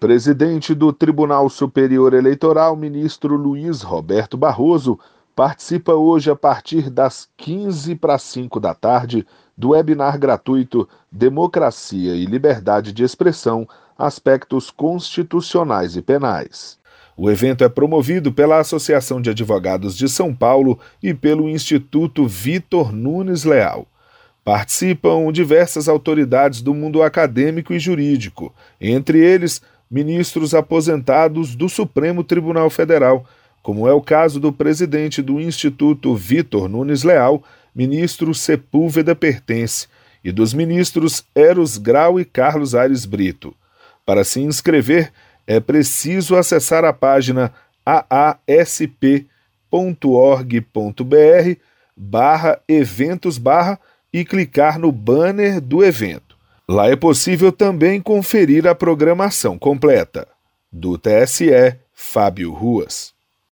presidente do Tribunal Superior Eleitoral, ministro Luiz Roberto Barroso, participa hoje a partir das 15 para 5 da tarde do webinar gratuito Democracia e Liberdade de Expressão Aspectos Constitucionais e Penais. O evento é promovido pela Associação de Advogados de São Paulo e pelo Instituto Vitor Nunes Leal. Participam diversas autoridades do mundo acadêmico e jurídico, entre eles ministros aposentados do Supremo Tribunal Federal, como é o caso do presidente do Instituto Vitor Nunes Leal, ministro Sepúlveda Pertence, e dos ministros Eros Grau e Carlos Aires Brito. Para se inscrever, é preciso acessar a página aasp.org.br barra eventos barra e clicar no banner do evento. Lá é possível também conferir a programação completa. Do TSE, Fábio Ruas.